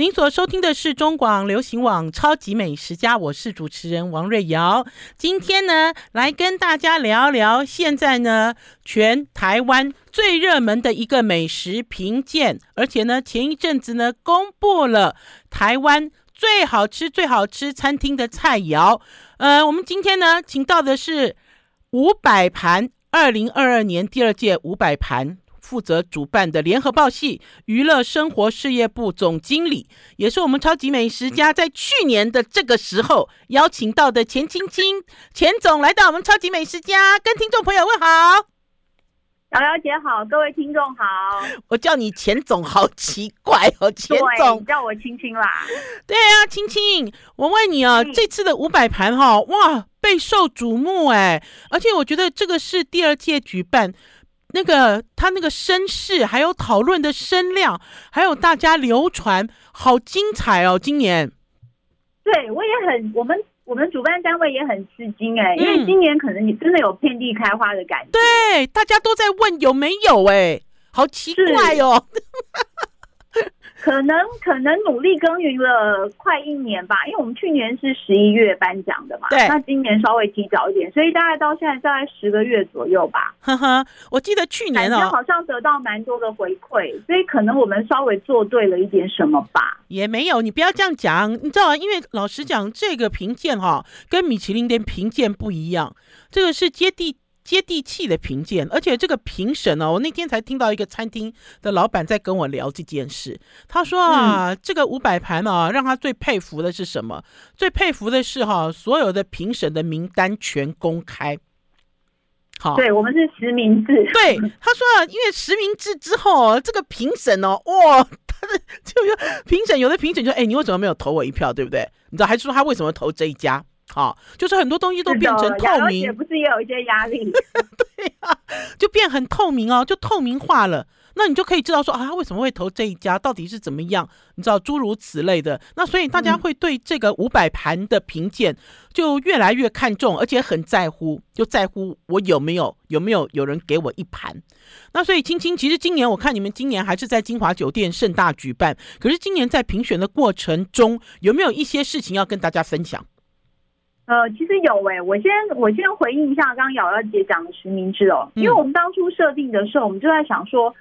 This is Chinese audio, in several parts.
您所收听的是中广流行网《超级美食家》，我是主持人王瑞瑶。今天呢，来跟大家聊聊现在呢，全台湾最热门的一个美食评鉴，而且呢，前一阵子呢，公布了台湾最好吃、最好吃餐厅的菜肴。呃，我们今天呢，请到的是五百盘二零二二年第二届五百盘。负责主办的联合报系娱乐生活事业部总经理，也是我们超级美食家在去年的这个时候邀请到的钱青青钱总来到我们超级美食家，跟听众朋友问好。瑶瑶姐好，各位听众好。我叫你钱总好奇怪哦，钱总叫我青青啦。对啊，青青，我问你啊，嗯、这次的五百盘哈，哇，备受瞩目哎，而且我觉得这个是第二届举办。那个他那个声势，还有讨论的声量，还有大家流传，好精彩哦！今年，对我也很，我们我们主办单位也很吃惊哎，因为今年可能你真的有遍地开花的感觉。对，大家都在问有没有哎，好奇怪哦。可能可能努力耕耘了快一年吧，因为我们去年是十一月颁奖的嘛，对，那今年稍微提早一点，所以大概到现在大概十个月左右吧。呵呵，我记得去年哦，好像得到蛮多的回馈，所以可能我们稍微做对了一点什么吧。也没有，你不要这样讲，你知道吗？因为老实讲，这个评鉴哈，跟米其林的评鉴不一样，这个是接地。接地气的评鉴，而且这个评审哦，我那天才听到一个餐厅的老板在跟我聊这件事。他说啊，嗯、这个五百盘啊，让他最佩服的是什么？最佩服的是哈、啊，所有的评审的名单全公开。好，对我们是实名制。对，他说啊，因为实名制之后，这个评审哦，哇，他的就有评审，有的评审就哎，你为什么没有投我一票？对不对？你知道，还是说他为什么投这一家？好，就是很多东西都变成透明，也不是也有一些压力，对啊，就变很透明哦，就透明化了。那你就可以知道说啊，他为什么会投这一家，到底是怎么样？你知道诸如此类的。那所以大家会对这个五百盘的评鉴就越来越看重，而且很在乎，就在乎我有没有有没有有人给我一盘。那所以青青，其实今年我看你们今年还是在金华酒店盛大举办，可是今年在评选的过程中，有没有一些事情要跟大家分享？呃，其实有诶、欸，我先我先回应一下刚刚瑶瑶姐讲的实名制哦，因为我们当初设定的时候，我们就在想说，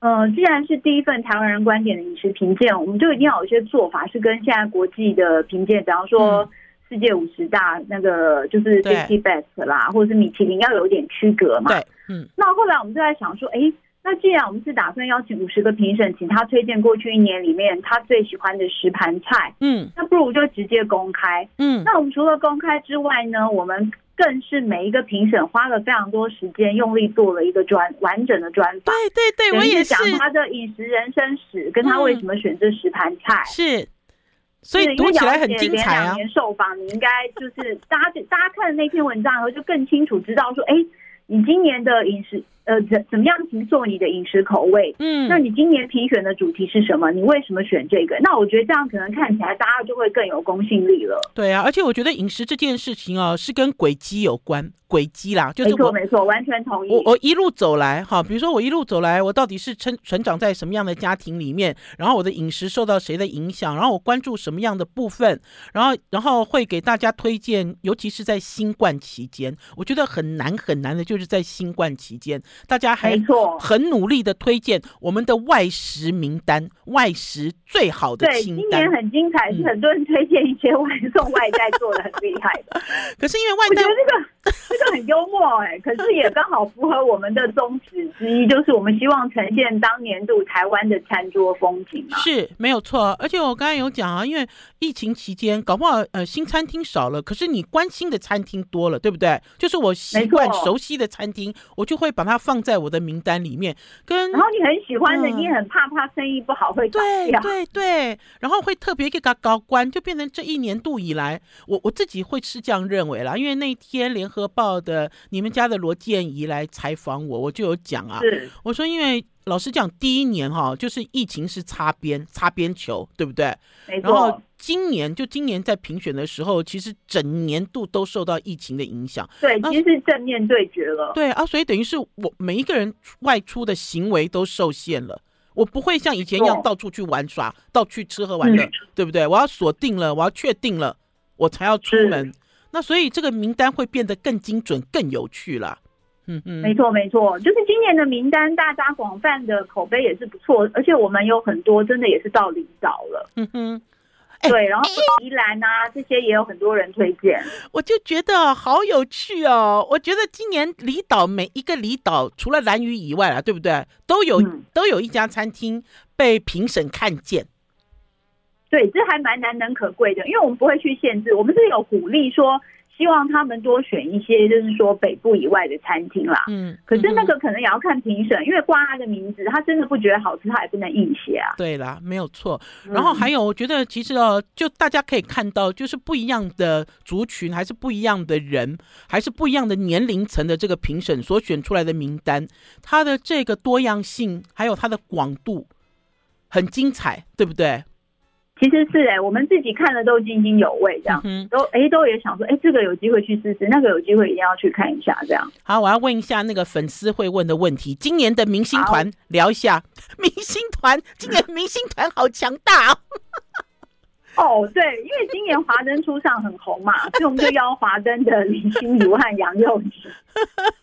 呃，既然是第一份台湾人观点的饮食评鉴，我们就一定要有一些做法是跟现在国际的评鉴，比方说世界五十大那个就是 Fifty Best 啦，或者是米其林要有一点区隔嘛。对，嗯。那后来我们就在想说，哎。那既然我们是打算邀请五十个评审，请他推荐过去一年里面他最喜欢的十盘菜，嗯，那不如就直接公开，嗯，那我们除了公开之外呢，我们更是每一个评审花了非常多时间，用力做了一个专完整的专访，对对对，我也是讲他的饮食人生史，跟他为什么选这十盘菜，嗯，是，所以读起来很精彩啊。两年受访，你应该就是大家大家看了那篇文章以后，就更清楚知道说，哎，你今年的饮食。呃，怎怎么样去做你的饮食口味？嗯，那你今年评选的主题是什么？你为什么选这个？那我觉得这样可能看起来大家就会更有公信力了。对啊，而且我觉得饮食这件事情啊，是跟轨迹有关。轨迹啦，就是我没错没错，完全同意。我我一路走来哈，比如说我一路走来，我到底是成成长在什么样的家庭里面？然后我的饮食受到谁的影响？然后我关注什么样的部分？然后然后会给大家推荐，尤其是在新冠期间，我觉得很难很难的，就是在新冠期间，大家还很努力的推荐我们的外食名单，外食最好的清单。对，今年很精彩，是很多人推荐一些外送外带做的很厉害的。可是因为外带这个。这个很幽默哎、欸，可是也刚好符合我们的宗旨之一，就是我们希望呈现当年度台湾的餐桌风景嘛。是没有错，而且我刚才有讲啊，因为疫情期间搞不好呃新餐厅少了，可是你关心的餐厅多了，对不对？就是我习惯熟悉的餐厅，我就会把它放在我的名单里面。跟然后你很喜欢的，嗯、你也很怕怕生意不好会。对对对，然后会特别给他高官，就变成这一年度以来，我我自己会是这样认为啦，因为那天联合报的你们家的罗建怡来采访我，我就有讲啊，我说因为老实讲，第一年哈，就是疫情是擦边擦边球，对不对？然后今年就今年在评选的时候，其实整年度都受到疫情的影响。对，其实是正面对决了。对啊，所以等于是我每一个人外出的行为都受限了。我不会像以前一样到处去玩耍，到处吃喝玩乐，嗯、对不对？我要锁定了，我要确定了，我才要出门。那所以这个名单会变得更精准、更有趣了。嗯嗯，没错没错，就是今年的名单，大家广泛的口碑也是不错，而且我们有很多真的也是到离岛了。嗯哼。对，然后宜兰啊，这些也有很多人推荐，我就觉得好有趣哦。我觉得今年离岛每一个离岛，除了蓝屿以外啊，对不对？都有、嗯、都有一家餐厅被评审看见。对，这还蛮难能可贵的，因为我们不会去限制，我们是有鼓励说。希望他们多选一些，就是说北部以外的餐厅啦。嗯，可是那个可能也要看评审，因为挂他的名字，他真的不觉得好吃，他也不能硬写啊。对啦，没有错。然后还有，我觉得其实哦，就大家可以看到，就是不一样的族群，还是不一样的人，还是不一样的年龄层的这个评审所选出来的名单，它的这个多样性，还有它的广度，很精彩，对不对？其实是哎、欸，我们自己看了都津津有味，这样、嗯、都哎、欸、都也想说，哎、欸，这个有机会去试试，那个有机会一定要去看一下，这样。好，我要问一下那个粉丝会问的问题，今年的明星团聊一下。明星团，今年明星团好强大哦。哦，对，因为今年华灯初上很红嘛，所以我们就邀华灯的林心如和杨佑宁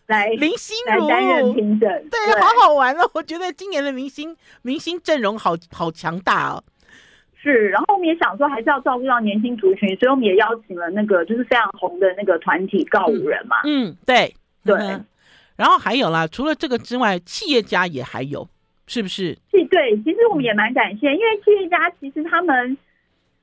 来林心如来担任评审，对，对，好好玩哦。我觉得今年的明星明星阵容好好强大哦。是，然后我们也想说，还是要照顾到年轻族群，所以我们也邀请了那个就是非常红的那个团体告五人嘛。嗯，嗯，对对、嗯。然后还有啦，除了这个之外，企业家也还有，是不是？是，对，其实我们也蛮感谢，因为企业家其实他们。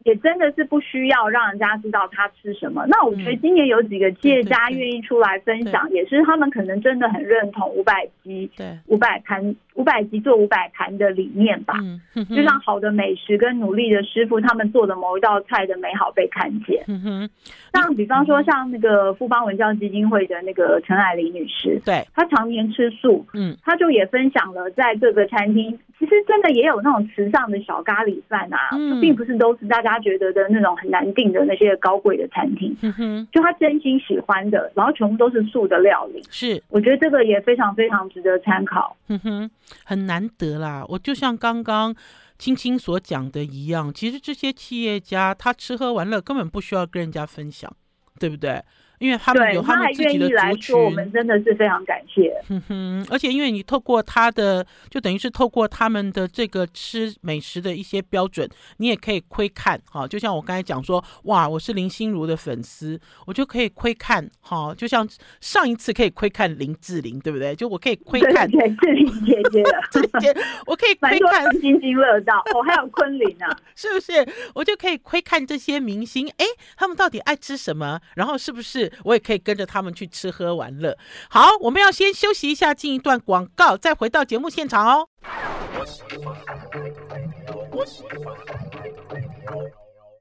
也真的是不需要让人家知道他吃什么。那我觉得今年有几个企业家愿意出来分享，也是他们可能真的很认同五百集、五百盘、五百集做五百盘的理念吧。就像好的美食跟努力的师傅，他们做的某一道菜的美好被看见。嗯像比方说，像那个富邦文教基金会的那个陈爱玲女士，对，她常年吃素，嗯，她就也分享了在各个餐厅，其实真的也有那种时尚的小咖喱饭啊，就并不是都是大家。觉得的那种很难订的那些高贵的餐厅，嗯哼，就他真心喜欢的，然后全部都是素的料理，是，我觉得这个也非常非常值得参考，嗯哼，很难得啦。我就像刚刚青青所讲的一样，其实这些企业家他吃喝玩乐根本不需要跟人家分享，对不对？因为他们有他们自己的族群，我们真的是非常感谢。哼哼，而且因为你透过他的，就等于是透过他们的这个吃美食的一些标准，你也可以窥看哈。就像我刚才讲说，哇，我是林心如的粉丝，我就可以窥看哈。就像上一次可以窥看林志玲，对不对？就我可以窥看对 志玲姐姐的，志玲姐，我可以窥看津津乐道。哦，还有昆凌啊，是不是？我就可以窥看这些明星，哎，他们到底爱吃什么？然后是不是？我也可以跟着他们去吃喝玩乐。好，我们要先休息一下，进一段广告，再回到节目现场哦。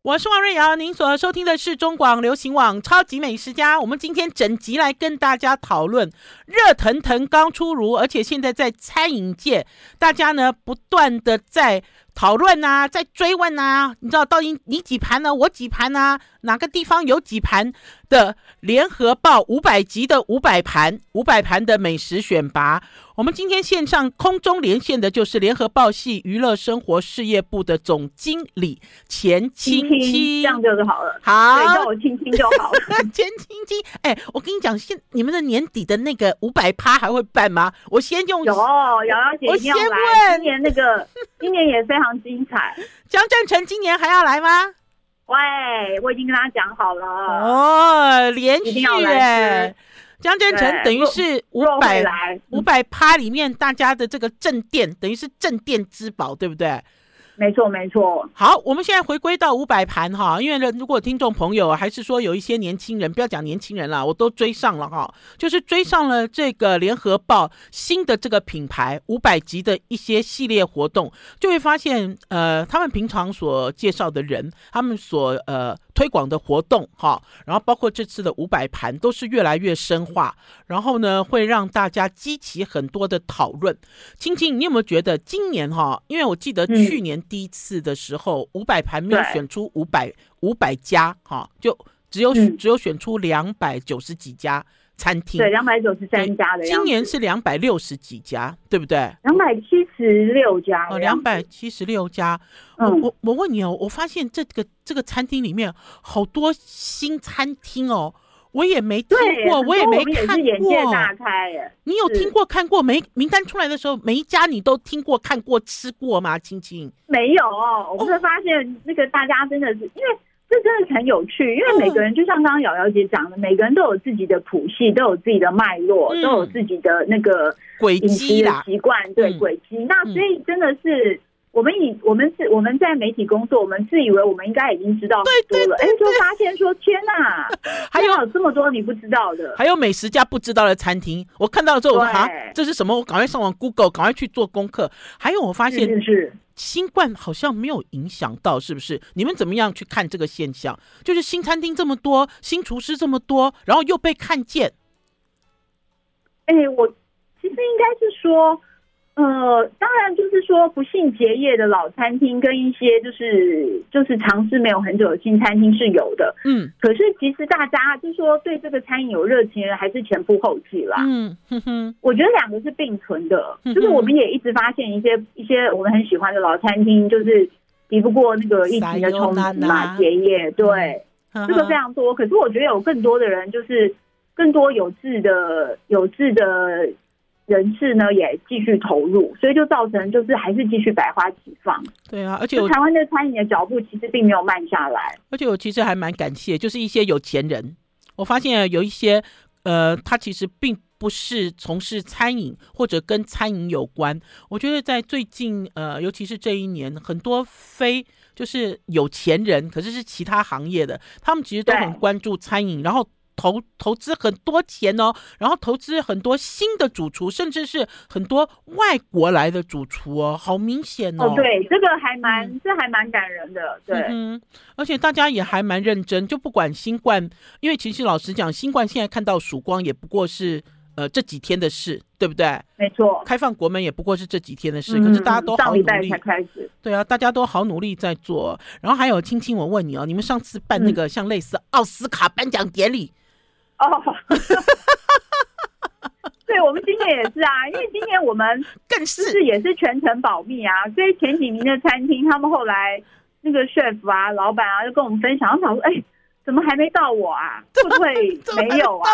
我是王瑞瑶，您所收听的是中广流行网《超级美食家》。我们今天整集来跟大家讨论热腾腾刚出炉，而且现在在餐饮界，大家呢不断的在。讨论啊，在追问啊，你知道到底你几盘呢？我几盘呢？哪个地方有几盘的联合报五百集的五百盘，五百盘的美食选拔。我们今天线上空中连线的就是联合报系娱乐生活事业部的总经理钱青青，这样就是好了。好，叫我青青就好了。钱青青，哎，我跟你讲，现你们的年底的那个五百趴还会办吗？我先用有瑶瑶姐，我先问，今年那个今年也非常精彩。江振成今年还要来吗？喂，我已经跟他讲好了。哦，连续哎。江振成等于是五百五百趴里面大家的这个镇店，等于是镇店之宝，对不对？没错，没错。好，我们现在回归到五百盘哈，因为呢，如果听众朋友还是说有一些年轻人，不要讲年轻人了，我都追上了哈，就是追上了这个联合报新的这个品牌五百集的一些系列活动，就会发现，呃，他们平常所介绍的人，他们所呃。推广的活动哈，然后包括这次的五百盘都是越来越深化，然后呢会让大家激起很多的讨论。青青，你有没有觉得今年哈？因为我记得去年第一次的时候，五百盘没有选出五百五百家哈，就只有只有选出两百九十几家餐厅，对，两百九十三家的。今年是两百六十几家，对不对？两百七十六家哦，两百七十六家。嗯，我我问你哦，我发现这个这个餐厅里面好多新餐厅哦，我也没听过，我也没看过。眼界大开耶！你有听过看过没？名单出来的时候，每一家你都听过看过吃过吗？青青没有哦，我会发现那个大家真的是因为。这真的很有趣，因为每个人就像刚刚瑶瑶姐讲的，每个人都有自己的谱系，都有自己的脉络，嗯、都有自己的那个轨迹啦习惯，对轨迹。那所以真的是我们以我们是我们在媒体工作，我们自以为我们应该已经知道很多了，哎，就发现说天哪，还有这么多你不知道的，还有美食家不知道的餐厅。我看到了之后，我说啊，这是什么？我赶快上网 Google，赶快去做功课。还有我发现是，是。新冠好像没有影响到，是不是？你们怎么样去看这个现象？就是新餐厅这么多，新厨师这么多，然后又被看见。哎、欸，我其实应该是说。呃，当然就是说不幸结业的老餐厅跟一些就是就是尝试没有很久的新餐厅是有的，嗯，可是其实大家就是说对这个餐饮有热情的人还是前赴后继啦，嗯哼哼，我觉得两个是并存的，就是我们也一直发现一些一些我们很喜欢的老餐厅，就是抵不过那个疫情的冲击嘛，结业，对，这个非常多，可是我觉得有更多的人就是更多有志的有志的。人士呢也继续投入，所以就造成就是还是继续百花齐放。对啊，而且台湾的餐饮的脚步其实并没有慢下来。而且我其实还蛮感谢，就是一些有钱人，我发现有一些呃，他其实并不是从事餐饮或者跟餐饮有关。我觉得在最近呃，尤其是这一年，很多非就是有钱人，可是是其他行业的，他们其实都很关注餐饮，然后。投投资很多钱哦，然后投资很多新的主厨，甚至是很多外国来的主厨哦，好明显哦。哦，对，这个还蛮，嗯、这还蛮感人的，对。嗯，而且大家也还蛮认真，就不管新冠，因为其实老实讲，新冠现在看到曙光，也不过是呃这几天的事，对不对？没错，开放国门也不过是这几天的事，嗯、可是大家都好努力才开始。对啊，大家都好努力在做。然后还有青青，我问你哦，你们上次办那个像类似奥斯卡颁奖典礼。嗯哦，对，我们今年也是啊，因为今年我们更是也是全程保密啊，所以前几名的餐厅，他们后来那个 chef 啊、老板啊，就跟我们分享，他说：“哎，怎么还没到我啊？会不会没有啊？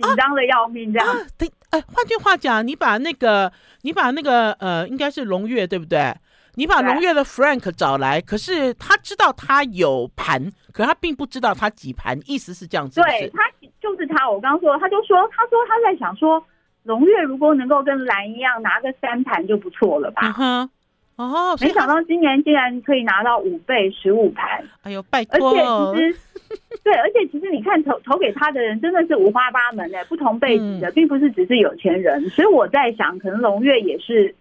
紧张的要命，这样。”对，哎，换句话讲，你把那个，你把那个，呃，应该是龙月，对不对？你把龙月的 Frank 找来，可是他知道他有盘，可是他并不知道他几盘，意思是这样子。对，他就是他，我刚刚说，他就说，他说他在想说，龙月如果能够跟蓝一样拿个三盘就不错了吧？哦，没想到今年竟然可以拿到五倍十五盘。哎呦，拜托！而且其实，对，而且其实你看投投给他的人真的是五花八门的，不同辈子的，并不是只是有钱人。所以我在想，可能龙月也是。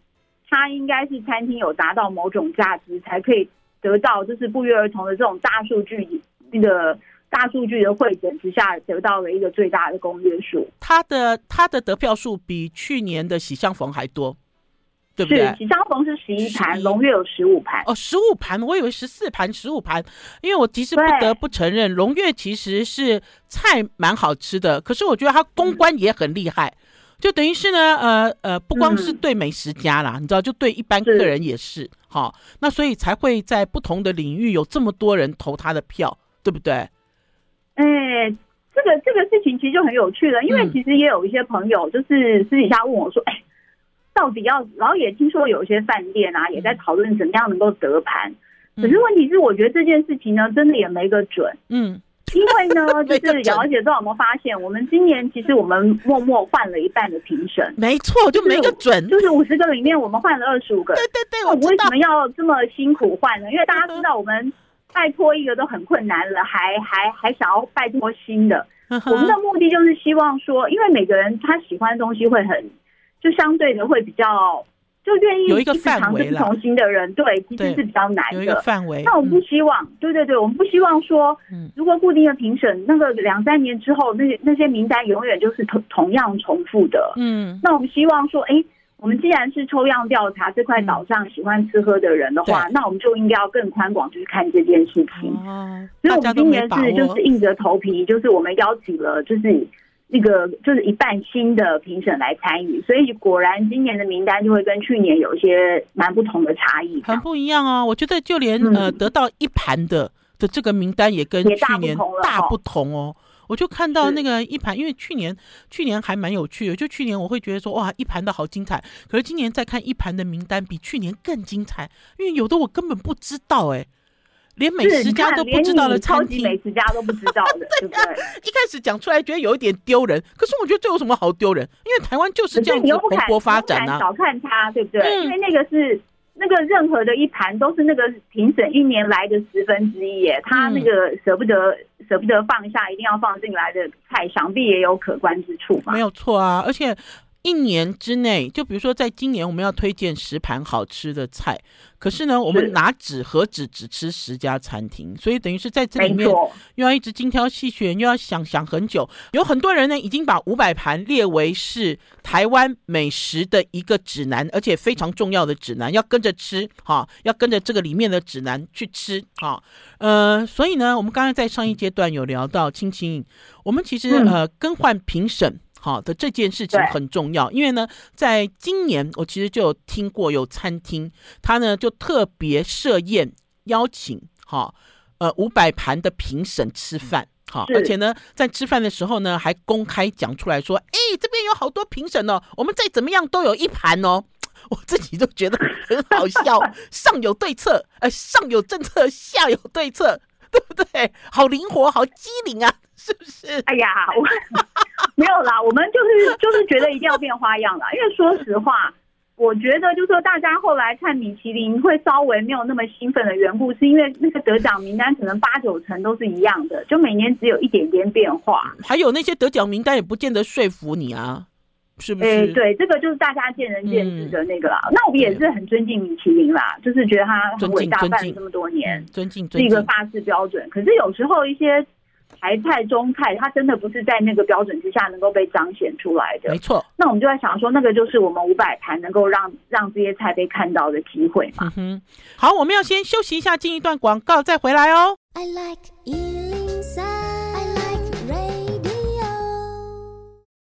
他应该是餐厅有达到某种价值，才可以得到就是不约而同的这种大数据，那个大数据的汇总之下，得到了一个最大的公约数。他的他的得票数比去年的喜相逢还多，对不对？喜相逢是十一盘，龙月有十五盘。哦，十五盘，我以为十四盘，十五盘。因为我其实不得不承认，龙月其实是菜蛮好吃的，可是我觉得他公关也很厉害。嗯就等于是呢，呃呃，不光是对美食家啦，嗯、你知道，就对一般客人也是，好，那所以才会在不同的领域有这么多人投他的票，对不对？哎、欸，这个这个事情其实就很有趣了，因为其实也有一些朋友就是私底下问我说，哎、嗯欸，到底要，然后也听说有一些饭店啊也在讨论怎么样能够得盘，可是问题是，我觉得这件事情呢，真的也没个准，嗯。因为呢，就是瑶瑶姐，不知道有没有发现，我们今年其实我们默默换了一半的评审。没错，就没个准，就是五十个里面，我们换了二十五个。对对对，我为什么要这么辛苦换呢？因为大家知道，我们拜托一个都很困难了，还还还想要拜托新的。我们的目的就是希望说，因为每个人他喜欢的东西会很，就相对的会比较。就愿意一直尝试不同新的人，对，其实是比较难的。范围。那我们不希望，嗯、对对对，我们不希望说，如果固定的评审，那个两三年之后，那些那些名单永远就是同同样重复的。嗯。那我们希望说，哎，我们既然是抽样调查这块岛上喜欢吃喝的人的话，嗯、那我们就应该要更宽广去看这件事情。哦。所以我们今年是就是硬着头皮，就是我们邀请了，就是。那个就是一半新的评审来参与，所以果然今年的名单就会跟去年有一些蛮不同的差异，很不一样啊！我觉得就连、嗯、呃得到一盘的的这个名单也跟去年大不同哦。我就看到那个一盘，因为去年去年还蛮有趣的，就去年我会觉得说哇，一盘的好精彩。可是今年再看一盘的名单，比去年更精彩，因为有的我根本不知道哎、欸，连美食家都不知道的餐厅，超级美食家都不知道的，对不对？一开始讲出来觉得有一点丢人，可是我觉得这有什么好丢人？因为台湾就是这样子蓬勃发展啊，少看它，对不对？嗯、因为那个是。那个任何的一盘都是那个评审一年来的十分之一耶，他那个舍不得舍不得放下，一定要放进来的菜，想必也有可观之处吧？没有错啊，而且。一年之内，就比如说，在今年我们要推荐十盘好吃的菜，可是呢，我们拿纸和纸只吃十家餐厅，所以等于是在这里面又要一直精挑细选，又要想想很久。有很多人呢，已经把五百盘列为是台湾美食的一个指南，而且非常重要的指南，要跟着吃哈，要跟着这个里面的指南去吃哈。呃，所以呢，我们刚才在上一阶段有聊到青青，我们其实呃更换评审。好的，这件事情很重要，因为呢，在今年我其实就有听过有餐厅，他呢就特别设宴邀请，哈，呃五百盘的评审吃饭，好，而且呢在吃饭的时候呢还公开讲出来说，哎，这边有好多评审哦，我们再怎么样都有一盘哦，我自己都觉得很好笑，上有对策，呃，上有政策，下有对策，对不对？好灵活，好机灵啊！是不是？哎呀，我 没有啦，我们就是就是觉得一定要变花样啦。因为说实话，我觉得就是说大家后来看米其林会稍微没有那么兴奋的缘故，是因为那个得奖名单可能八九成都是一样的，就每年只有一点点变化。还有那些得奖名单也不见得说服你啊，是不是？哎，对，这个就是大家见仁见智的那个啦。嗯、那我们也是很尊敬米其林啦，就是觉得他很伟大，办了这么多年，尊敬，尊敬，是一个大致标准。可是有时候一些。台菜、中菜，它真的不是在那个标准之下能够被彰显出来的。没错，那我们就在想说，那个就是我们五百盘能够让让这些菜被看到的机会嘛。嗯哼，好，我们要先休息一下，进一段广告，再回来哦。I like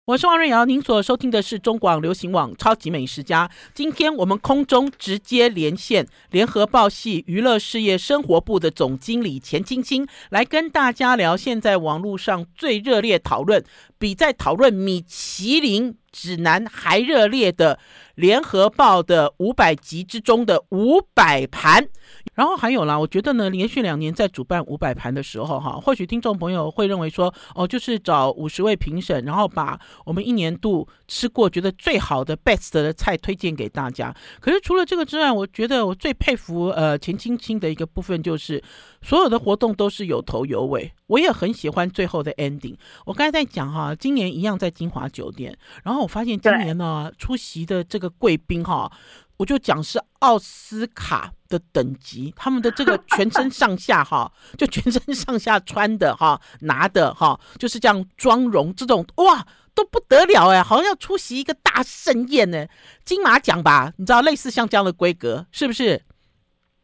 我是王瑞瑶，您所收听的是中广流行网《超级美食家》。今天我们空中直接连线联合报系娱乐事业生活部的总经理钱青青，来跟大家聊现在网络上最热烈讨论，比在讨论米其林指南还热烈的联合报的五百集之中的五百盘。然后还有啦，我觉得呢，连续两年在主办五百盘的时候，哈，或许听众朋友会认为说，哦，就是找五十位评审，然后把我们一年度吃过觉得最好的 best 的菜推荐给大家。可是除了这个之外，我觉得我最佩服呃钱青青的一个部分就是，所有的活动都是有头有尾。我也很喜欢最后的 ending。我刚才在讲哈，今年一样在金华酒店，然后我发现今年呢出席的这个贵宾哈。我就讲是奥斯卡的等级，他们的这个全身上下哈，就全身上下穿的哈，拿的哈，就是这样妆容，这种哇都不得了哎，好像要出席一个大盛宴呢，金马奖吧？你知道类似像这样的规格是不是？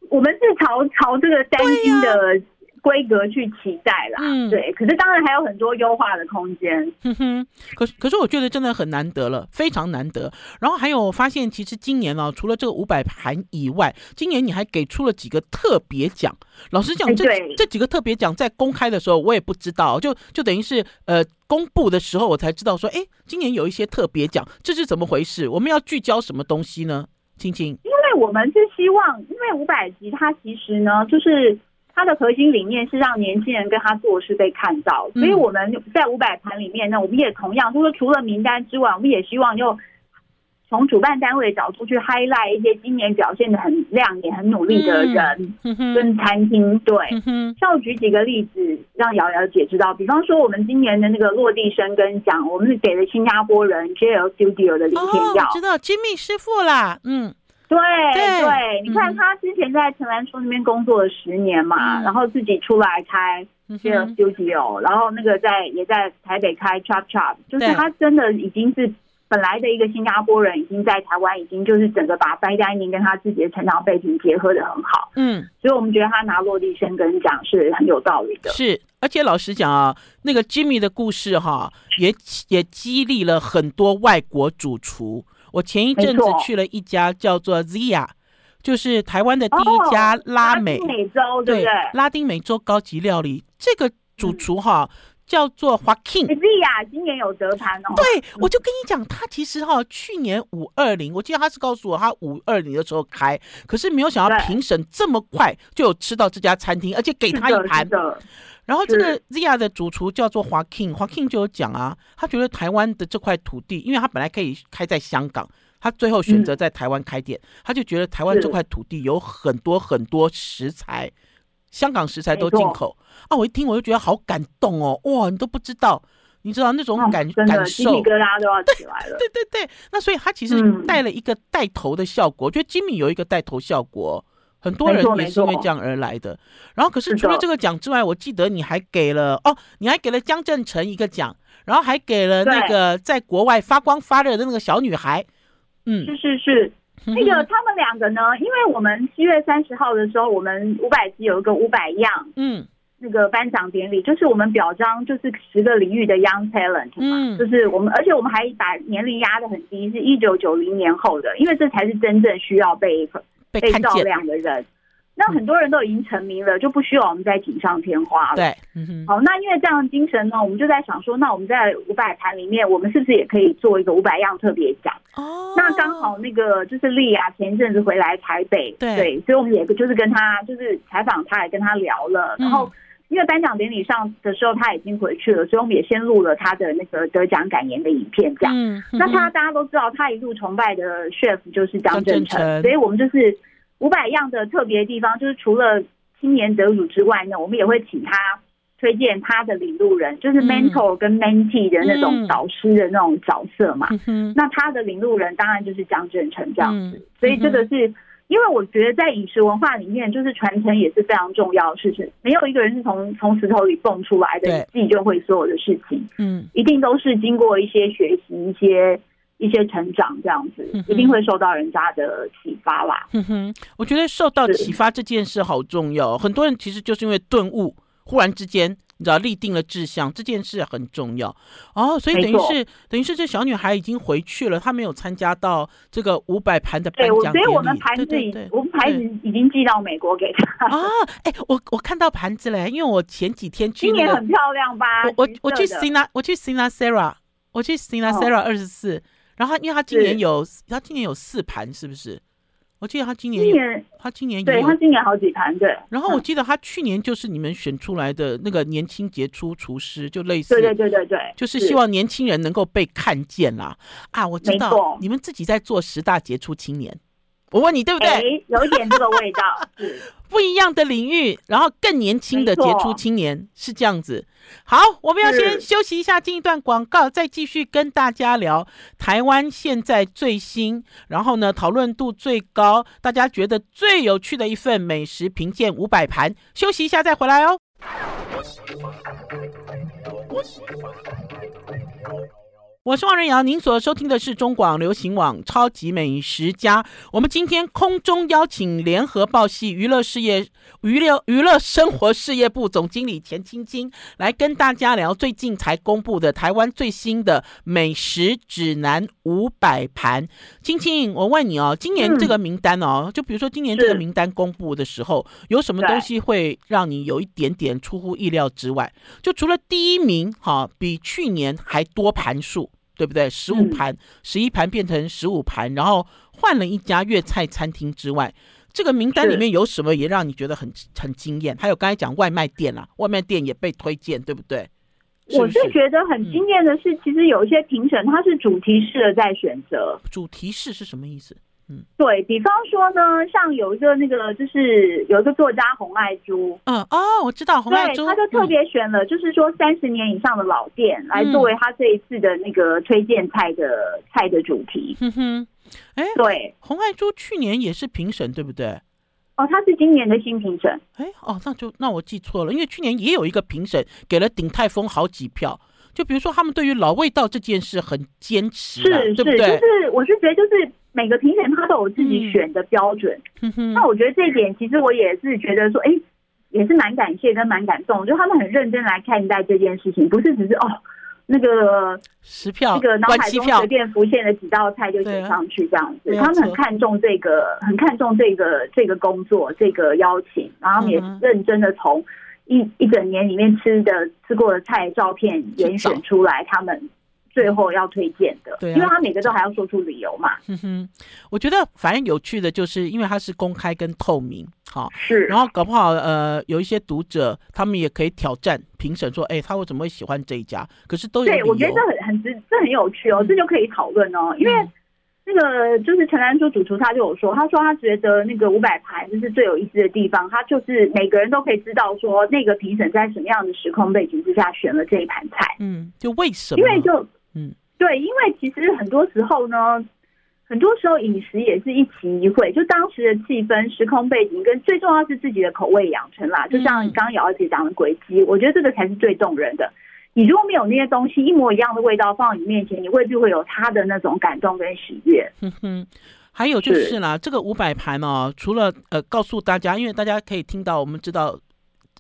我们是朝朝这个担心的。规格去期待啦，嗯，对，可是当然还有很多优化的空间。哼哼，可是可是我觉得真的很难得了，非常难得。然后还有我发现，其实今年啊，除了这个五百盘以外，今年你还给出了几个特别奖。老实讲，这这几个特别奖在公开的时候我也不知道，就就等于是呃公布的时候我才知道说，哎，今年有一些特别奖，这是怎么回事？我们要聚焦什么东西呢？青青，因为我们是希望，因为五百集它其实呢就是。它的核心理念是让年轻人跟他做事被看到，所以我们在五百盘里面呢，我们也同样就是除了名单之外，我们也希望就从主办单位的角度去 highlight 一些今年表现的很亮眼、很努力的人跟餐厅。对，像我举几个例子，让瑶瑶姐知道。比方说，我们今年的那个落地生根奖，我们是给了新加坡人 JL Studio 的林天耀，知道 Jimmy 师傅啦，嗯。对对，对，你看他之前在陈岚说那边工作了十年嘛，嗯、然后自己出来开这个 studio，然后那个在也在台北开 Chop Chop，就是他真的已经是本来的一个新加坡人已经在台湾，已经就是整个把 fine dining 跟他自己的成长背景结合的很好，嗯，所以我们觉得他拿落地生根讲是很有道理的。是，而且老实讲啊，那个 Jimmy 的故事哈，也也激励了很多外国主厨。我前一阵子去了一家叫做 Zia，就是台湾的第一家拉美、美洲，对不对？对，拉丁美洲高级料理，这个主厨哈。嗯叫做哎呀，今年有得盘哦。对，我就跟你讲，他其实哈，去年五二零，我记得他是告诉我，他五二零的时候开，可是没有想到评审这么快就有吃到这家餐厅，而且给他一盘。然后这个 Zia 的主厨叫做华 King，华 King 就有讲啊，他觉得台湾的这块土地，因为他本来可以开在香港，他最后选择在台湾开店，嗯、他就觉得台湾这块土地有很多很多食材。香港食材都进口啊！我一听我就觉得好感动哦，哇！你都不知道，你知道那种感、哦、感受，鸡皮疙瘩都要起来了。对对对对，那所以他其实带了一个带头的效果，我、嗯、觉得 Jimmy 有一个带头效果，很多人也是因为这样而来的。然后可是除了这个奖之外，我记得你还给了哦，你还给了江振成一个奖，然后还给了那个在国外发光发热的那个小女孩。嗯，是是是。那个他们两个呢？因为我们七月三十号的时候，我们五百集有一个五百样，嗯，那个颁奖典礼，就是我们表彰就是十个领域的 young talent 嘛，嗯，就是我们，而且我们还把年龄压得很低，是一九九零年后的，因为这才是真正需要被被照亮的人。那很多人都已经成名了，就不需要我们再锦上添花了。对，嗯、好，那因为这样的精神呢，我们就在想说，那我们在五百盘里面，我们是不是也可以做一个五百样特别奖？哦，那刚好那个就是丽亚前一阵子回来台北，对，对，所以我们也就是跟他就是采访他，也跟他聊了。嗯、然后因为颁奖典礼上的时候他已经回去了，所以我们也先录了他的那个得奖感言的影片，这样。嗯，那他大家都知道，他一路崇拜的 chef 就是江振成，所以我们就是。五百样的特别地方，就是除了青年得主之外呢，我们也会请他推荐他的领路人，就是 mentor 跟 mentee 的那种导师的那种角色嘛。嗯、那他的领路人当然就是江振成这样子。嗯、所以这个是因为我觉得在饮食文化里面，就是传承也是非常重要的事情。没有一个人是从从石头里蹦出来的，对自己就会所有的事情。嗯，一定都是经过一些学习一些。一些成长这样子，一定会受到人家的启发啦。哼哼，我觉得受到启发这件事好重要。很多人其实就是因为顿悟，忽然之间，你知道立定了志向，这件事很重要哦。所以等于是等于是这小女孩已经回去了，她没有参加到这个五百盘的颁奖典礼。所以我们盘子，对对对，我们盘子已经寄到美国给她啊。哎，我我看到盘子了，因为我前几天去，今年很漂亮吧？我我去 Sina，我去 Sina Sarah 我去 Sina Sarah 二十四。然后他，因为他今年有，他今年有四盘，是不是？我记得他今年有，他今年有，对他今年好几盘，对。然后我记得他去年就是你们选出来的那个年轻杰出厨师，就类似，对对对对对，就是希望年轻人能够被看见啦。啊，我知道，你们自己在做十大杰出青年。我问你对不对？有一点这个味道，不一样的领域，然后更年轻的杰出青年是这样子。好，我们要先休息一下，进一段广告，再继续跟大家聊台湾现在最新，然后呢讨论度最高，大家觉得最有趣的一份美食评鉴五百盘。休息一下再回来哦。我我是王瑞阳，您所收听的是中广流行网《超级美食家》。我们今天空中邀请联合报系娱乐事业、娱乐娱乐生活事业部总经理钱青青来跟大家聊最近才公布的台湾最新的美食指南五百盘。青青，我问你哦，今年这个名单哦，嗯、就比如说今年这个名单公布的时候，有什么东西会让你有一点点出乎意料之外？就除了第一名哈，比去年还多盘数。对不对？十五盘，十一盘变成十五盘，然后换了一家粤菜餐厅之外，这个名单里面有什么也让你觉得很很惊艳？还有刚才讲外卖店啦，外卖店也被推荐，对不对？是是？我是觉得很惊艳的是，嗯、其实有一些评审他是主题式的在选择。主题式是什么意思？嗯，对，比方说呢，像有一个那个，就是有一个作家洪爱珠，嗯哦，我知道洪爱珠，他就特别选了，就是说三十年以上的老店来作为他这一次的那个推荐菜的、嗯、菜的主题。哼哼，哎，对，洪爱珠去年也是评审，对不对？哦，他是今年的新评审。哎，哦，那就那我记错了，因为去年也有一个评审给了鼎泰丰好几票。就比如说他们对于老味道这件事很坚持，是是，对不对？就是我是觉得就是每个评审他都有自己选的标准。嗯、那我觉得这一点其实我也是觉得说，哎，也是蛮感谢跟蛮感动，就他们很认真来看待这件事情，不是只是哦。那个十票，那个脑海中随便浮现的几道菜就写上去这样子，他们很看重这个，很看重这个这个工作，这个邀请，然后也认真的从一一整年里面吃的吃过的菜照片严选出来，他们。最后要推荐的，对、啊，因为他每个都还要说出理由嘛。哼哼，我觉得反正有趣的就是，因为它是公开跟透明，好，是。然后搞不好，呃，有一些读者他们也可以挑战评审说，哎、欸，他为什么会喜欢这一家？可是都有。对，我觉得这很很值，这很有趣哦，嗯、这就可以讨论哦。因为那个就是陈兰珠主厨，他就有说，他说他觉得那个五百盘就是最有意思的地方，他就是每个人都可以知道说那个评审在什么样的时空背景之下选了这一盘菜。嗯，就为什么？因为就。嗯，对，因为其实很多时候呢，很多时候饮食也是一期一会，就当时的气氛、时空背景，跟最重要是自己的口味养成啦。就像刚刚瑶瑶姐讲的轨迹，我觉得这个才是最动人的。你如果没有那些东西一模一样的味道放在你面前，你未必会有他的那种感动跟喜悦。哼哼，还有就是啦，是这个五百盘哦，除了呃告诉大家，因为大家可以听到，我们知道，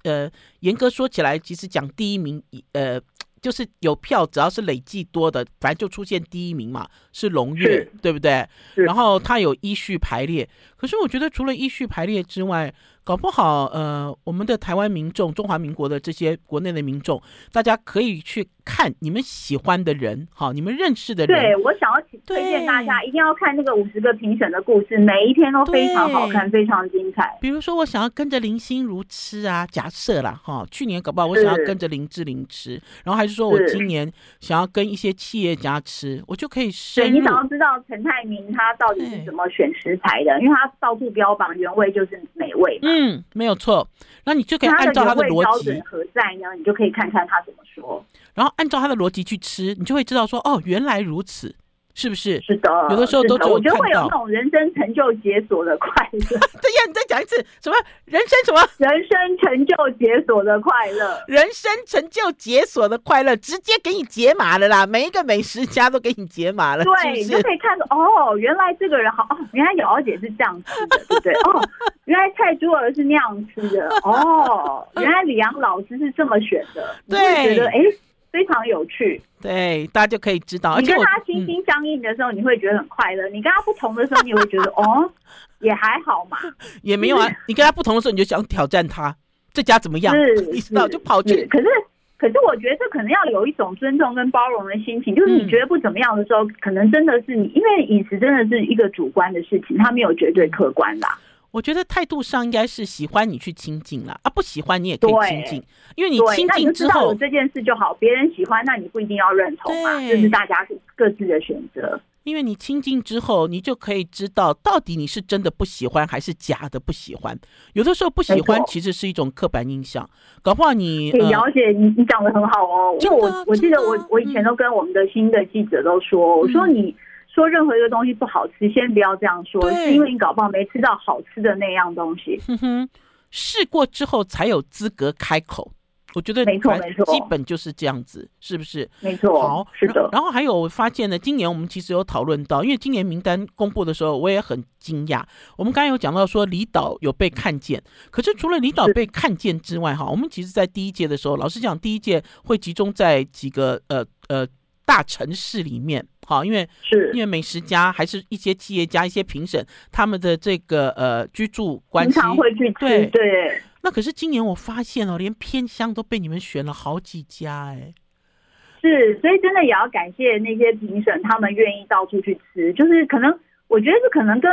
呃，严格说起来，其实讲第一名，呃。就是有票，只要是累计多的，反正就出现第一名嘛，是龙月，对不对？然后它有依序排列，可是我觉得除了依序排列之外，搞不好呃，我们的台湾民众、中华民国的这些国内的民众，大家可以去。看你们喜欢的人，好，你们认识的人。对，我想要推荐大家一定要看那个五十个评审的故事，每一篇都非常好看，非常精彩。比如说，我想要跟着林心如吃啊，假设啦，哈，去年搞不好我想要跟着林志玲吃，然后还是说我今年想要跟一些企业家吃，我就可以深入。对，你想要知道陈泰明他到底是怎么选食材的，因为他到处标榜原味就是美味嘛。嗯，没有错。那你就可以按照他的逻辑何在呢？你就可以看看他怎么说。然后按照他的逻辑去吃，你就会知道说，哦，原来如此，是不是？是的，有的时候都我觉得会有那种人生成就解锁的快乐。对呀，你再讲一次，什么人生什么？人生成就解锁的快乐，人生成就解锁的快乐，直接给你解码了啦！每一个美食家都给你解码了，对，是是你就可以看到，哦，原来这个人好，哦，原来瑶瑶姐是这样吃的，对不对？哦，原来蔡珠儿是那样吃的，哦，原来李阳老师是这么选的，对，觉得哎。非常有趣，对，大家就可以知道。你跟他心心相印的时候，你会觉得很快乐；你跟他不同的时候，你会觉得 哦，也还好嘛，也没有啊。你跟他不同的时候，你就想挑战他这家怎么样？是，你知道就跑去。可是，可是我觉得这可能要有一种尊重跟包容的心情。就是你觉得不怎么样的时候，可能真的是你，因为饮食真的是一个主观的事情，它没有绝对客观啦。我觉得态度上应该是喜欢你去亲近了啊，不喜欢你也可以亲近，因为你亲近之后这件事就好。别人喜欢，那你不一定要认同嘛，就是大家各自的选择。因为你亲近之后，你就可以知道到底你是真的不喜欢还是假的不喜欢。有的时候不喜欢其实是一种刻板印象，搞不好你姚姐你你讲的很好哦。因为我我记得我我以前都跟我们的新的记者都说，我说你。说任何一个东西不好吃，先不要这样说，是因为你搞不好没吃到好吃的那样东西。哼哼，试过之后才有资格开口。我觉得没错没错，基本就是这样子，是不是？没错，好，是的。然后还有我发现呢，今年我们其实有讨论到，因为今年名单公布的时候，我也很惊讶。我们刚才有讲到说离岛有被看见，可是除了离岛被看见之外，哈，我们其实在第一届的时候，老实讲，第一届会集中在几个呃呃大城市里面。好，因为是因为美食家还是一些企业家、一些评审，他们的这个呃居住关系，经常会去吃。对对。那可是今年我发现哦，连偏乡都被你们选了好几家哎。是，所以真的也要感谢那些评审，他们愿意到处去吃。就是可能，我觉得是可能跟。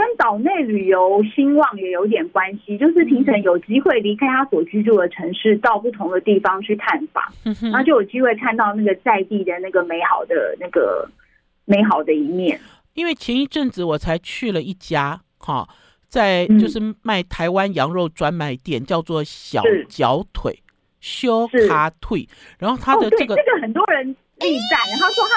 跟岛内旅游兴旺也有点关系，就是评审有机会离开他所居住的城市，到不同的地方去探访，然后就有机会看到那个在地的那个美好的那个美好的一面。因为前一阵子我才去了一家，哈，在就是卖台湾羊肉专卖店，叫做小脚腿修卡腿，然后他的这个、哦、这个很多人力赞，他说他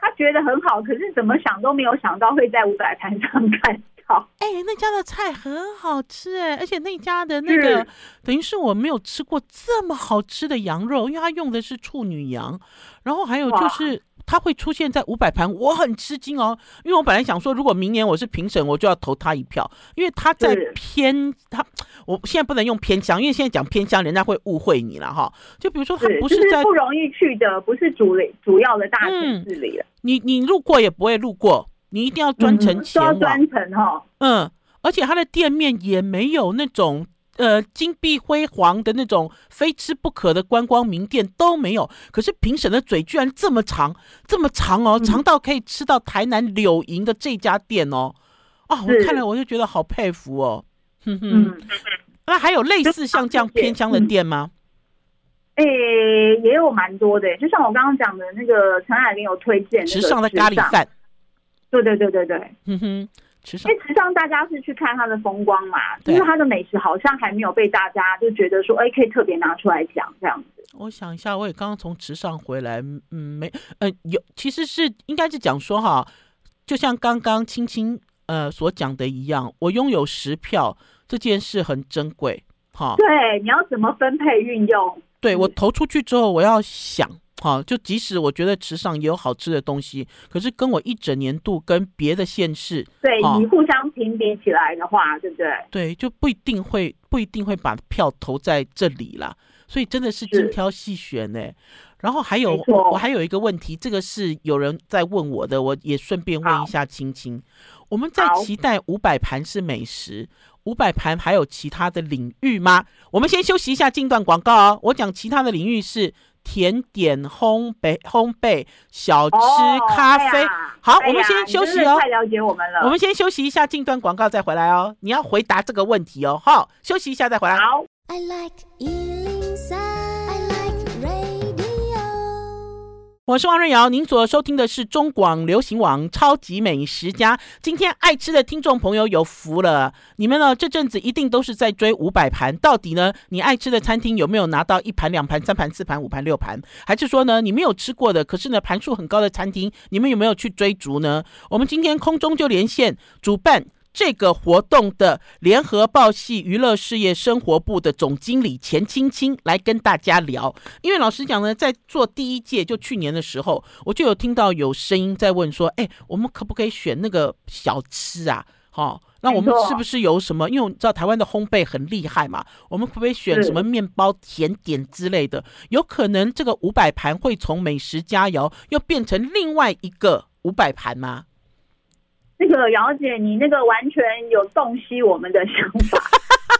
他觉得很好，可是怎么想都没有想到会在五百盘上看。好。哎、欸，那家的菜很好吃哎，而且那家的那个等于是我没有吃过这么好吃的羊肉，因为他用的是处女羊，然后还有就是。他会出现在五百盘，我很吃惊哦，因为我本来想说，如果明年我是评审，我就要投他一票，因为他在偏他，我现在不能用偏乡，因为现在讲偏乡，人家会误会你了哈。就比如说，他不是在、就是、不容易去的，不是主主要的大城市里了。嗯、你你路过也不会路过，你一定要专程前往。专程哈，嗯，而且它的店面也没有那种。呃，金碧辉煌的那种非吃不可的观光名店都没有，可是评审的嘴居然这么长，这么长哦，长到可以吃到台南柳营的这家店哦，啊，我看了我就觉得好佩服哦，哼哼，嗯、那还有类似像这样偏乡的店吗？诶、欸，也有蛮多的，就像我刚刚讲的那个陈海玲有推荐时尚的咖喱饭，对对对对对，哼哼。因为池上大家是去看它的风光嘛，因为它的美食好像还没有被大家就觉得说，哎，可以特别拿出来讲这样子。我想一下，我也刚刚从池上回来，嗯，没，呃，有，其实是应该是讲说哈，就像刚刚青青呃所讲的一样，我拥有十票这件事很珍贵，哈。对，你要怎么分配运用？对，我投出去之后，我要想。好，就即使我觉得池上也有好吃的东西，可是跟我一整年度跟别的县市，对你互相评比起来的话，对不对？对，就不一定会不一定会把票投在这里啦。所以真的是精挑细选呢。然后还有我，还有一个问题，这个是有人在问我的，我也顺便问一下青青。我们在期待五百盘是美食，五百盘还有其他的领域吗？我们先休息一下，进段广告哦。我讲其他的领域是。甜点、烘焙、烘焙、小吃、哦、咖啡，好，哎、我们先休息哦。太了解我们了。我们先休息一下，进段广告再回来哦。你要回答这个问题哦。好，休息一下再回来。好。I like 我是王瑞瑶，您所收听的是中广流行网《超级美食家》。今天爱吃的听众朋友有福了，你们呢这阵子一定都是在追五百盘，到底呢你爱吃的餐厅有没有拿到一盘、两盘、三盘、四盘、五盘、六盘？还是说呢你没有吃过的，可是呢盘数很高的餐厅，你们有没有去追逐呢？我们今天空中就连线主办。这个活动的联合报系娱乐事业生活部的总经理钱青青来跟大家聊，因为老实讲呢，在做第一届就去年的时候，我就有听到有声音在问说，哎，我们可不可以选那个小吃啊？好、那我们是不是有什么？因为我知道台湾的烘焙很厉害嘛，我们可不可以选什么面包、甜点之类的？有可能这个五百盘会从美食佳肴又变成另外一个五百盘吗？那个姚姐，你那个完全有洞悉我们的想法，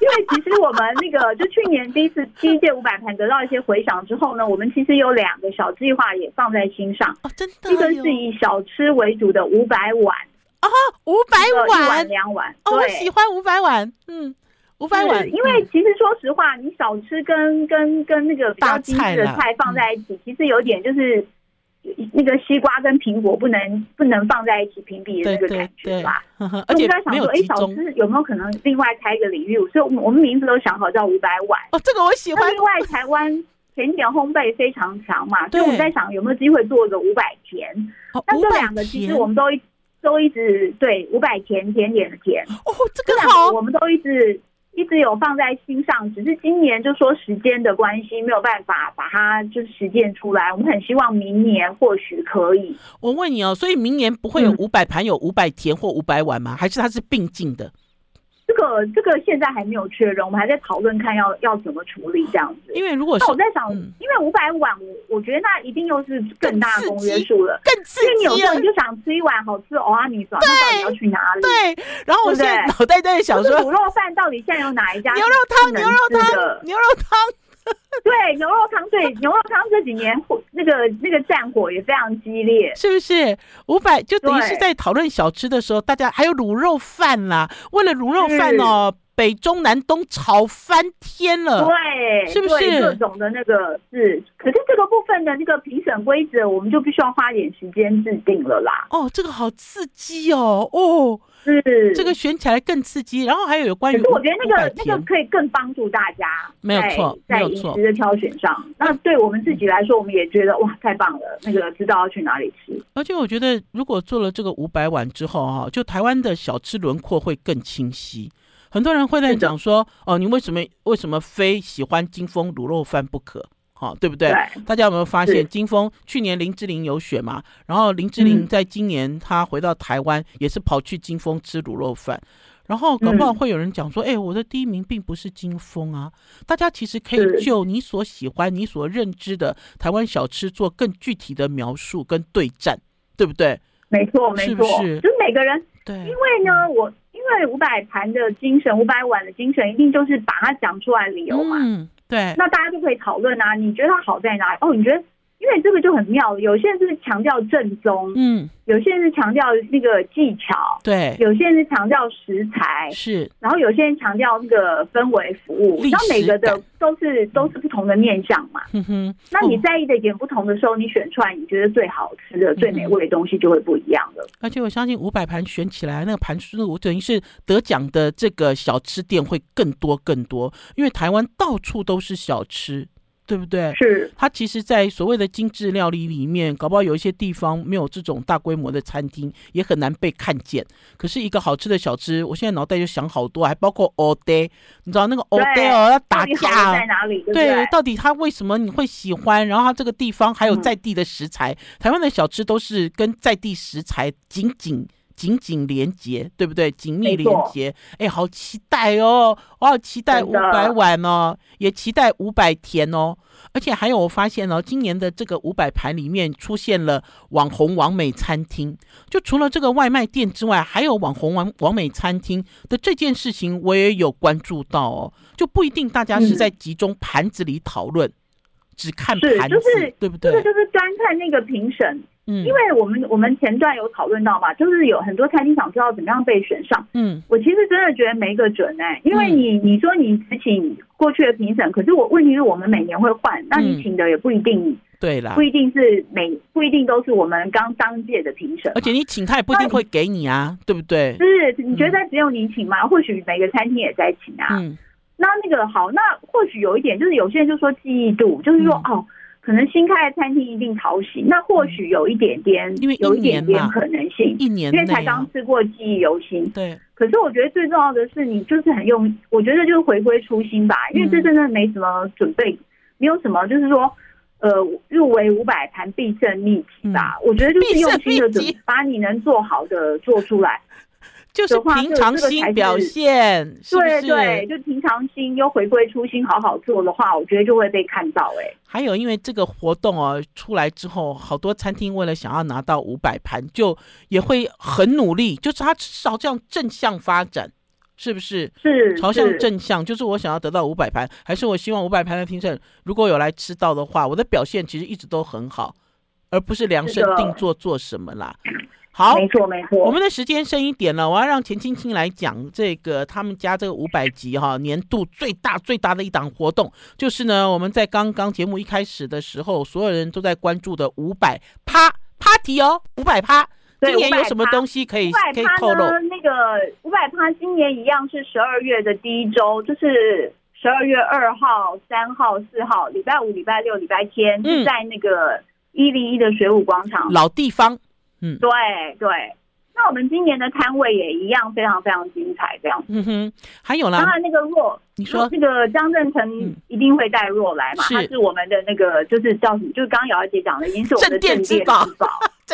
因为其实我们那个就去年第一次第一届五百盘得到一些回响之后呢，我们其实有两个小计划也放在心上。哦，真的，一个是以小吃为主的五百碗啊，五百碗两碗。哦，我喜欢五百碗，嗯，五百碗。因为其实说实话，你小吃跟跟跟那个比较精致的菜放在一起，其实有点就是。那个西瓜跟苹果不能不能放在一起评比的那个感觉吧？对对对，而且在想说，哎，小吃有没有可能另外开一个领域？所以，我们我们名字都想好叫五百碗。哦，这个我喜欢。另外，台湾甜点烘焙非常强嘛，所以我们在想有没有机会做个五百甜。那这两个其实我们都都一直对五百甜甜点的甜。哦，这个好，我们都一直。一直有放在心上，只是今年就说时间的关系，没有办法把它就是实践出来。我们很希望明年或许可以。我问你哦，所以明年不会有五百盘，有五百田或五百碗吗？还是它是并进的？这个这个现在还没有确认，我们还在讨论看要要怎么处理这样子。因为如果是我在想，嗯、因为五百碗，我我觉得那一定又是更大公约数了，更刺激。因为你有时候你就想吃一碗好吃的蚵仔面线，那到底要去哪里？对。然后我现在脑袋在想说，卤肉饭到底现在有哪一家？牛肉汤，牛肉汤，牛肉汤。对牛肉汤，对牛肉汤这几年那个那个战火也非常激烈，是不是？五百就等于是在讨论小吃的时候，大家还有卤肉饭啦。为了卤肉饭哦，北中南东吵翻天了，对，是不是？各种的那个是，可是这个部分的那个评审规则，我们就必须要花点时间制定了啦。哦，这个好刺激哦，哦。是这个选起来更刺激。然后还有有关于，可是我觉得那个那个可以更帮助大家，没有错，在饮食的挑选上。那对我们自己来说，我们也觉得哇，太棒了，那个知道要去哪里吃。而且我觉得，如果做了这个五百碗之后啊，就台湾的小吃轮廓会更清晰。很多人会在讲说，哦，你为什么为什么非喜欢金峰卤肉饭不可？好，对不对？对，大家有没有发现，金峰去年林志玲有选嘛？然后林志玲在今年她回到台湾，也是跑去金峰吃卤肉饭。然后搞不好会有人讲说，哎，我的第一名并不是金峰啊。大家其实可以就你所喜欢、你所认知的台湾小吃做更具体的描述跟对战，对不对？没错，没错，是不是？就是每个人对，因为呢，我因为五百盘的精神，五百碗的精神，一定就是把它讲出来理由嘛。嗯对，那大家就可以讨论啊，你觉得它好在哪里？哦，你觉得，因为这个就很妙，有些人是强调正宗，嗯，有些人是强调那个技巧，对，有些人是强调食材，是，然后有些人强调那个氛围服务，然后每个的都是都是不同的面向嘛。嗯哼，那你在意的点不同的时候，你选出来你觉得最好吃的、最美味的东西就会不一样了。而且我相信五百盘选起来，那个盘数，我等于是得奖的这个小吃店会更多更多，因为台湾到处都是小吃。对不对？是它其实，在所谓的精致料理里面，搞不好有一些地方没有这种大规模的餐厅，也很难被看见。可是，一个好吃的小吃，我现在脑袋就想好多，还包括蚵嗲，你知道那个蚵嗲哦，要打架在哪里？对，对，到底它为什么你会喜欢？然后它这个地方还有在地的食材，嗯、台湾的小吃都是跟在地食材紧紧。紧紧连接，对不对？紧密连接，哎，好期待哦！我好期待五百碗哦，也期待五百甜哦。而且还有，我发现哦，今年的这个五百盘里面出现了网红王美餐厅，就除了这个外卖店之外，还有网红王王美餐厅的这件事情，我也有关注到哦。就不一定大家是在集中盘子里讨论，嗯、只看盘子，就是、对不对？这个就是单看那个评审。嗯，因为我们我们前段有讨论到嘛，就是有很多餐厅想知道怎么样被选上。嗯，我其实真的觉得没个准哎、欸，因为你你说你只请过去的评审，可是我问题是我们每年会换，那你请的也不一定对啦，不一定是每不一定都是我们刚当届的评审，而且你请他也不一定会给你啊，对不对？是，你觉得只有你请吗？或许每个餐厅也在请啊。嗯，那那个好，那或许有一点就是有些人就说记忆度，就是说哦。可能新开的餐厅一定讨喜，那或许有一点点，因为有一点点可能性，一年，因为才刚吃过，记忆犹新。对，可是我觉得最重要的是，你就是很用，我觉得就是回归初心吧，因为这真的没什么准备，没有什么，就是说，呃，入围五百盘必胜秘籍吧。我觉得就是用心的准，把你能做好的做出来。就是平常心表现，是是对对，就平常心又回归初心，好好做的话，我觉得就会被看到。哎，还有因为这个活动哦出来之后，好多餐厅为了想要拿到五百盘，就也会很努力，就是他至少这样正向发展，是不是？是朝向正向，就是我想要得到五百盘，还是我希望五百盘的评审如果有来吃到的话，我的表现其实一直都很好，而不是量身定做做什么啦。好，没错没错，我们的时间剩一点了，我要让钱青青来讲这个他们家这个五百集哈年度最大最大的一档活动，就是呢我们在刚刚节目一开始的时候，所有人都在关注的五百趴 party 哦，五百趴，今年有什么东西可以可以透露？那个五百趴今年一样是十二月的第一周，就是十二月二号、三号、四号，礼拜五、礼拜六、礼拜天，是在那个一零一的水舞广场。老地方。嗯，对对，那我们今年的摊位也一样，非常非常精彩，这样。嗯哼，还有啦，当然那个若，你说那个张振成一定会带若来嘛？他是我们的那个，就是叫什么？就是刚刚瑶瑶姐讲的，已经是我们的镇店之宝，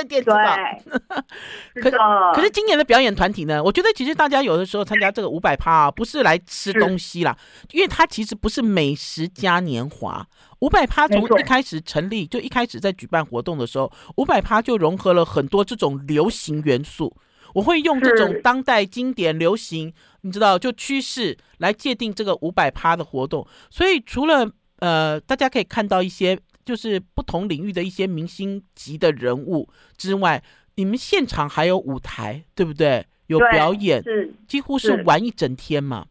对，可是可是今年的表演团体呢？我觉得其实大家有的时候参加这个五百趴啊，不是来吃东西啦，因为它其实不是美食嘉年华。五百趴从一开始成立，就一开始在举办活动的时候，五百趴就融合了很多这种流行元素。我会用这种当代经典流行，你知道，就趋势来界定这个五百趴的活动。所以除了呃，大家可以看到一些就是不同领域的一些明星级的人物之外，你们现场还有舞台，对不对？有表演，是几乎是玩一整天嘛。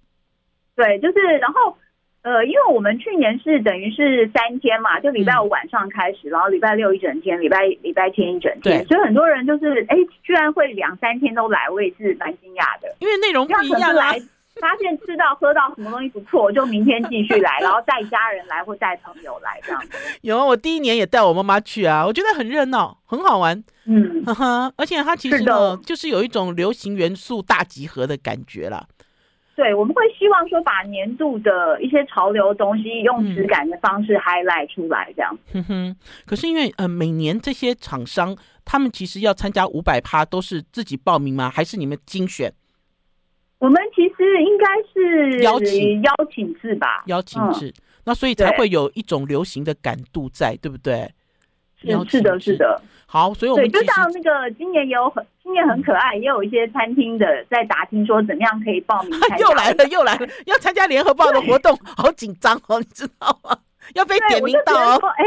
对，就是然后。呃，因为我们去年是等于是三天嘛，就礼拜五晚上开始，嗯、然后礼拜六一整天，礼拜礼拜天一整天，所以很多人就是哎，居然会两三天都来，我也是蛮惊讶的。因为内容不一样啊，发现吃到喝到什么东西不错，就明天继续来，然后带家人来或带朋友来这样子。有啊，我第一年也带我妈妈去啊，我觉得很热闹，很好玩。嗯，呵呵，而且它其实呢，的就是有一种流行元素大集合的感觉啦。对，我们会希望说把年度的一些潮流东西用质感的方式 highlight 出来，这样。哼哼。可是因为呃，每年这些厂商他们其实要参加五百趴，都是自己报名吗？还是你们精选？我们其实应该是邀请邀请制吧，邀请制。嗯、那所以才会有一种流行的感度在，对，不对？是的，是的。好，所以我们，就像那个今年也有很今年很可爱，也有一些餐厅的在打听说怎么样可以报名。又来了，又来了，要参加联合报的活动，好紧张哦，你知道吗？要被点名到哦。哎，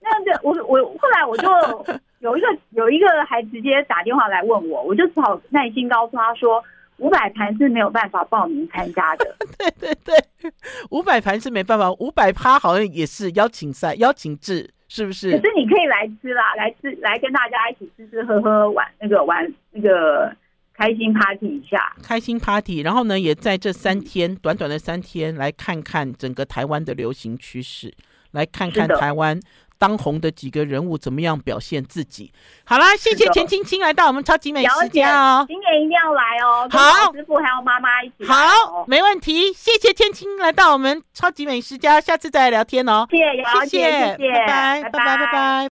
那我我后来我就 有一个有一个还直接打电话来问我，我就只好耐心告诉他说，五百盘是没有办法报名参加的。对对对，五百盘是没办法，五百趴好像也是邀请赛邀请制。是不是？可是你可以来吃啦，来吃，来跟大家一起吃吃喝喝玩那个玩那个开心 party 一下，开心 party。然后呢，也在这三天、嗯、短短的三天，来看看整个台湾的流行趋势，来看看台湾。当红的几个人物怎么样表现自己？好啦，谢谢钱青青来到我们超级美食家哦，今年一定要来哦。好，师傅还有妈妈一起哦。好，没问题。谢谢千青来到我们超级美食家，下次再来聊天哦。谢谢，谢谢，谢谢，拜拜，拜拜，拜拜。